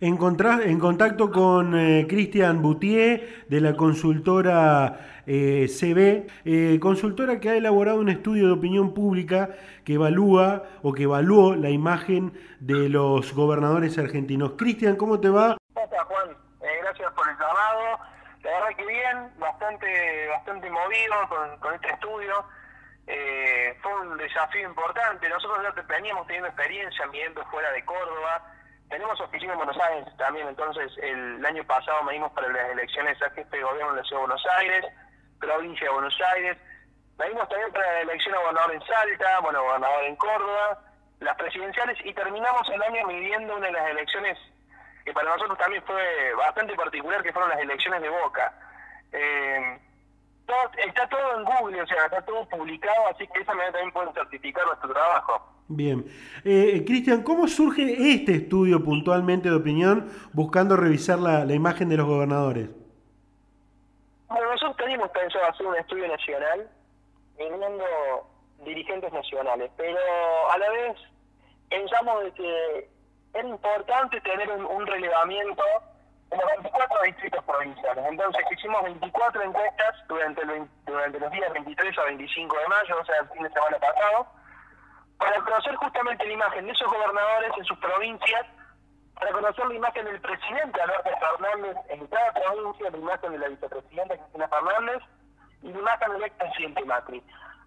Encontrás, en contacto con eh, Cristian Boutier de la consultora eh, CB, eh, consultora que ha elaborado un estudio de opinión pública que evalúa o que evaluó la imagen de los gobernadores argentinos. Cristian, ¿cómo te va? Hola Juan, gracias por el llamado. La verdad que bien, bastante, bastante movido con, con este estudio. fue un desafío importante. Nosotros ya veníamos teniendo experiencia viviendo fuera de Córdoba tenemos oficina en Buenos Aires también, entonces el, año pasado medimos para las elecciones a jefe de gobierno en la ciudad de Buenos Aires, provincia de Buenos Aires, medimos también para la elección a gobernador en Salta, bueno, gobernador en Córdoba, las presidenciales y terminamos el año midiendo una de las elecciones que para nosotros también fue bastante particular, que fueron las elecciones de Boca. Eh, está todo en Google, o sea, está todo publicado, así que esa manera también pueden certificar nuestro trabajo. Bien. Eh, Cristian, ¿cómo surge este estudio puntualmente de opinión buscando revisar la, imagen de los gobernadores? Bueno, nosotros teníamos pensado hacer un estudio nacional, viniendo dirigentes nacionales, pero a la vez pensamos de que era importante tener un, relevamiento en los 24 distritos provinciales. Entonces hicimos 24 encuestas durante, durante los días 23 a 25 de mayo, o sea, el fin de semana pasado, para conocer justamente la imagen de esos gobernadores en sus provincias, para conocer la imagen del presidente Alberto Fernández en cada provincia, la imagen de la vicepresidenta Cristina Fernández y la imagen del expresidente Macri.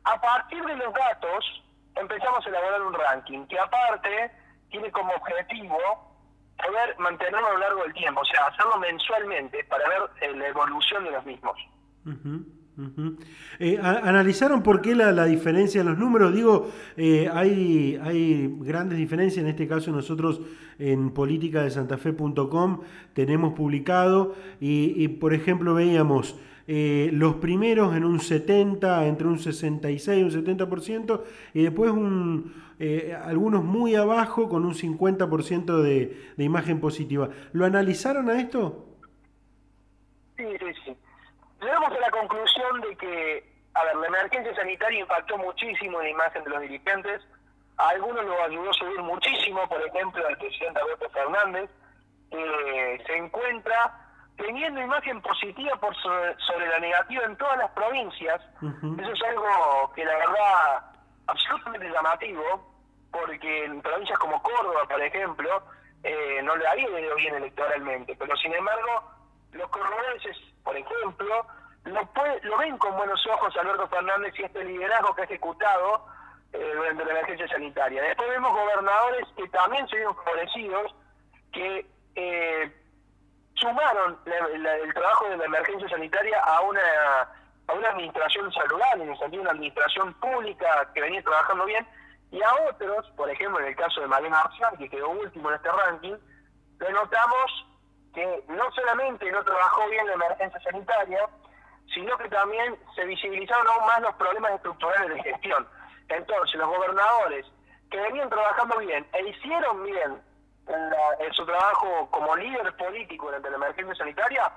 A partir de los datos empezamos a elaborar un ranking que aparte tiene como objetivo poder mantenerlo a lo largo del tiempo, o sea, hacerlo mensualmente para ver eh, la evolución de los mismos. Eh, ¿Analizaron por qué la, diferencia en los números? Digo, eh, hay, hay grandes diferencias, en este caso nosotros en política de santafe.com tenemos publicado y, por ejemplo veíamos eh, los primeros en un 70, entre un 66 y un 70% y después un, algunos muy abajo con un 50% de, de imagen positiva. ¿Lo analizaron a esto? Sí, sí, sí llegamos a la conclusión de que, a ver, la emergencia sanitaria impactó muchísimo en la imagen de los dirigentes. A algunos lo ayudó a subir muchísimo, por ejemplo, al presidente Alberto Fernández, que se encuentra teniendo imagen positiva por sobre, la negativa en todas las provincias. Eso es algo que la verdad absolutamente llamativo, porque en provincias como Córdoba, por ejemplo, eh, no le había ido bien electoralmente, pero sin embargo los cordobeses, por ejemplo, lo, lo ven con buenos ojos Alberto Fernández y este liderazgo que ha ejecutado eh, durante la emergencia sanitaria. Después vemos gobernadores que también se vieron favorecidos, que eh, sumaron el trabajo de la emergencia sanitaria a una administración saludable, en el sentido de una administración pública que venía trabajando bien, y a otros, por ejemplo en el caso de Mariana Arcián, que quedó último en este ranking, le notamos que no solamente no trabajó bien la emergencia sanitaria, sino que también se visibilizaron aún más los problemas estructurales de gestión. Entonces, los gobernadores que venían trabajando bien e hicieron bien en, su trabajo como líder político durante la emergencia sanitaria,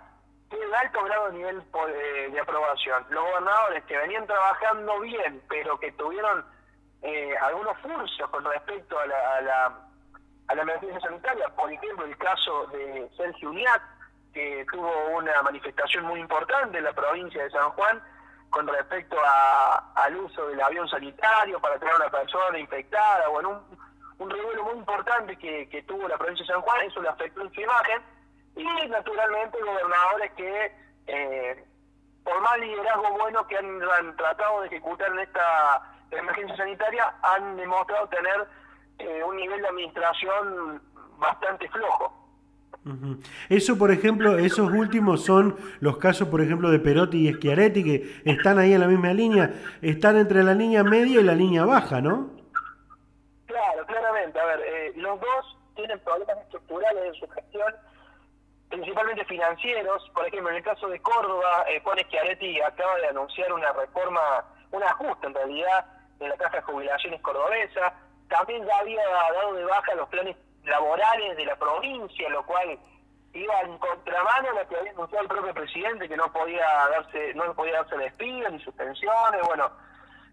tienen alto grado de nivel eh, de aprobación. Los gobernadores que venían trabajando bien, pero que tuvieron eh, algunos furcios con respecto a la a la emergencia sanitaria, por ejemplo el caso de Sergio Uniat, que tuvo una manifestación muy importante en la provincia de San Juan con respecto al uso del avión sanitario para traer a una persona infectada, bueno, un, un revuelo muy importante que, tuvo la provincia de San Juan, eso le afectó en su imagen, y naturalmente gobernadores que, eh, por más liderazgo bueno que han tratado de ejecutar en esta emergencia sanitaria, han demostrado tener eh, un nivel de administración bastante flojo. Eso, por ejemplo, esos últimos son los casos, por ejemplo, de Perotti y Schiaretti, que están ahí en la misma línea, están entre la línea media y la línea baja, ¿no? Claro, claramente. A ver, eh, los dos tienen problemas estructurales en su gestión, principalmente financieros. Por ejemplo, en el caso de Córdoba, eh, Juan Schiaretti acaba de anunciar una reforma, un ajuste en realidad, de la caja de jubilaciones cordobesa también ya había dado de baja los planes laborales de la provincia, lo cual iba en contramano a lo que había anunciado el propio presidente, que no podía darse no podía darse despidos ni suspensiones. Bueno,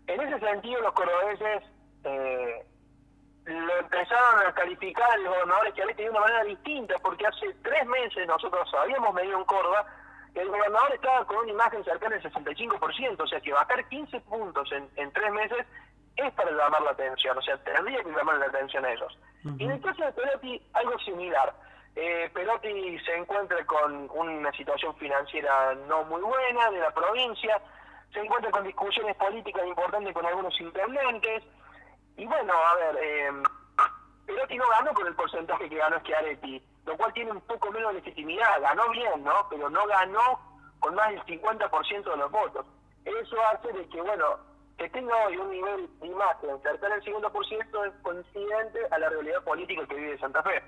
en ese sentido los cordobeses eh, lo empezaron a calificar los gobernadores que de una manera distinta, porque hace tres meses nosotros habíamos medido en Córdoba el gobernador estaba con una imagen cercana al 65%, o sea que bajar 15 puntos en, en tres meses es para llamar la atención, o sea, tendría que llamar la atención a ellos. Y en el caso de Perotti, algo similar. Eh, Perotti se encuentra con una situación financiera no muy buena de la provincia, se encuentra con discusiones políticas importantes con algunos intendentes, y bueno, a ver, eh, Perotti no ganó con el porcentaje que ganó Schiaretti, lo cual tiene un poco menos de legitimidad, ganó bien, ¿no? Pero no ganó con más del 50% de los votos. Eso hace de que, bueno, que tenga hoy un nivel de imagen cercano al 50% es coincidente a la realidad política que vive Santa Fe.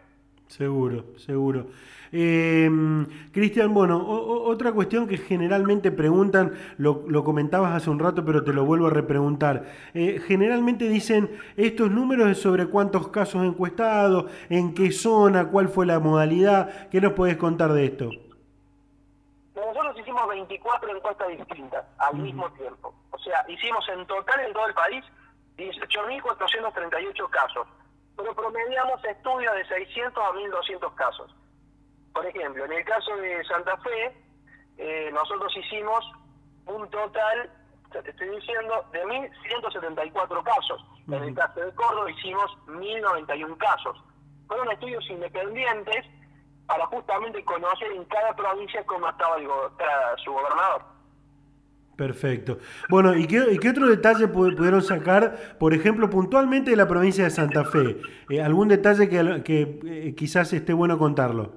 Seguro, seguro. Eh, Cristian, bueno, otra cuestión que generalmente preguntan, lo, lo, comentabas hace un rato, pero te lo vuelvo a repreguntar. Eh, generalmente dicen estos números es sobre cuántos casos encuestados, en qué zona, cuál fue la modalidad. ¿Qué nos puedes contar de esto? Nosotros hicimos 24 encuestas distintas al mismo tiempo. O sea, hicimos en total en todo el país 18.438 casos pero promediamos estudios de 600 a 1.200 casos. Por ejemplo, en el caso de Santa Fe, eh, nosotros hicimos un total, ya te estoy diciendo, de 1.174 casos. En el caso de Córdoba hicimos 1.091 casos. Fueron estudios independientes para justamente conocer en cada provincia cómo estaba su gobernador. Perfecto. Bueno, ¿y qué, qué otro detalle pudieron sacar, por ejemplo, puntualmente de la provincia de Santa Fe? Eh, ¿Algún detalle que, que eh, quizás esté bueno contarlo?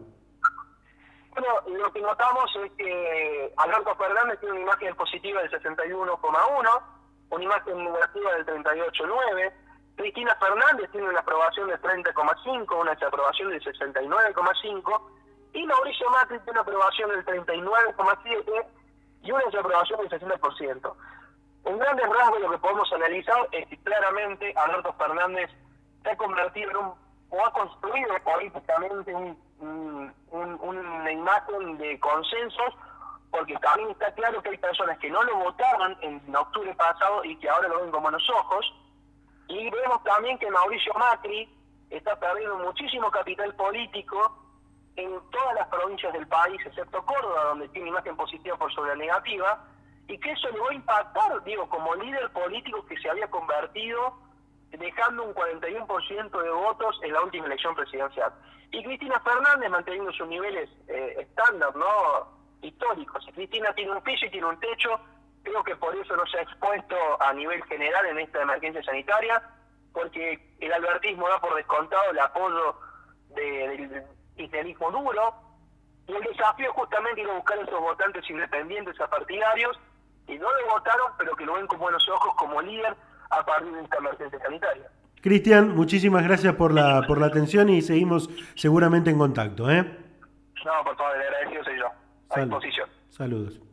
Bueno, lo que notamos es que Alberto Fernández tiene una imagen positiva del 61,1, una imagen negativa del 38,9. Cristina Fernández tiene una aprobación del 30,5, una desaprobación del 69,5. Y Mauricio Macri tiene una aprobación del 39,7 y una desaprobación del 60%. En grandes rasgos lo que podemos analizar es que claramente Alberto Fernández se ha convertido en un, o ha construido políticamente un, una imagen de consensos, porque también está claro que hay personas que no lo votaban en octubre pasado y que ahora lo ven con buenos ojos. Y vemos también que Mauricio Macri está perdiendo muchísimo capital político en todas las provincias del país, excepto Córdoba, donde tiene imagen positiva por sobre la negativa, y que eso le va a impactar, digo, como líder político que se había convertido, dejando un 41% de votos en la última elección presidencial. Y Cristina Fernández manteniendo sus niveles eh, estándar, ¿no? Históricos. Si Cristina tiene un piso y tiene un techo, creo que por eso no se ha expuesto a nivel general en esta emergencia sanitaria, porque el albertismo da por descontado el apoyo de, cristianismo duro, y el desafío justamente ir a buscar a esos votantes independientes, a partidarios, y no lo votaron, pero que lo ven con buenos ojos como líder a partir de esta emergencia sanitaria. Cristian, muchísimas gracias por la, por la atención y seguimos seguramente en contacto. ¿eh? No, por favor, el agradecido soy yo. A disposición. Saludos.